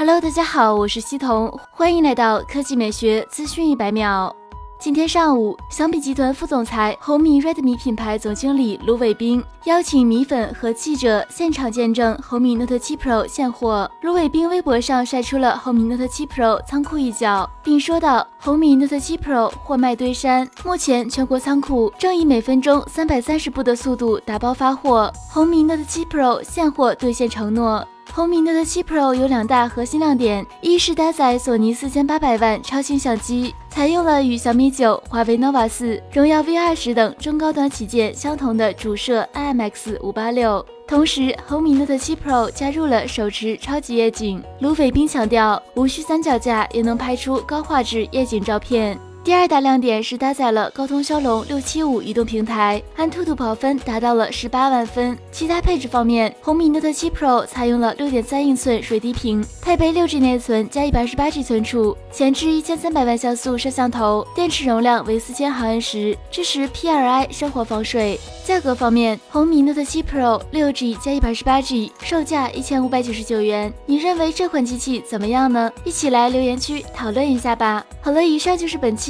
Hello，大家好，我是西彤，欢迎来到科技美学资讯一百秒。今天上午，小米集团副总裁、红米 Redmi 品牌总经理卢伟冰邀请米粉和记者现场见证红米 Note 7 Pro 现货。卢伟冰微博上晒出了红米 Note 7 Pro 仓库一角，并说道：“红米 Note 7 Pro 货卖堆山，目前全国仓库正以每分钟三百三十部的速度打包发货。红米 Note 7 Pro 现货兑现承诺。”红米 Note 7 Pro 有两大核心亮点，一是搭载索尼四千八百万超清相机，采用了与小米九、华为 nova 四、荣耀 V 二十等中高端旗舰相同的主摄 IMX 五八六。同时，红米 Note 7 Pro 加入了手持超级夜景。卢伟冰强调，无需三脚架也能拍出高画质夜景照片。第二大亮点是搭载了高通骁龙六七五移动平台，安兔兔跑分达到了十八万分。其他配置方面，红米 Note 7 Pro 采用了六点三英寸水滴屏，配备六 G 内存加一百二十八 G 存储，前置一千三百万像素摄像头，电池容量为四千毫安时，支持 P2i 生活防水。价格方面，红米 Note 7 Pro 六 G 加一百二十八 G，售价一千五百九十九元。你认为这款机器怎么样呢？一起来留言区讨论一下吧。好了，以上就是本期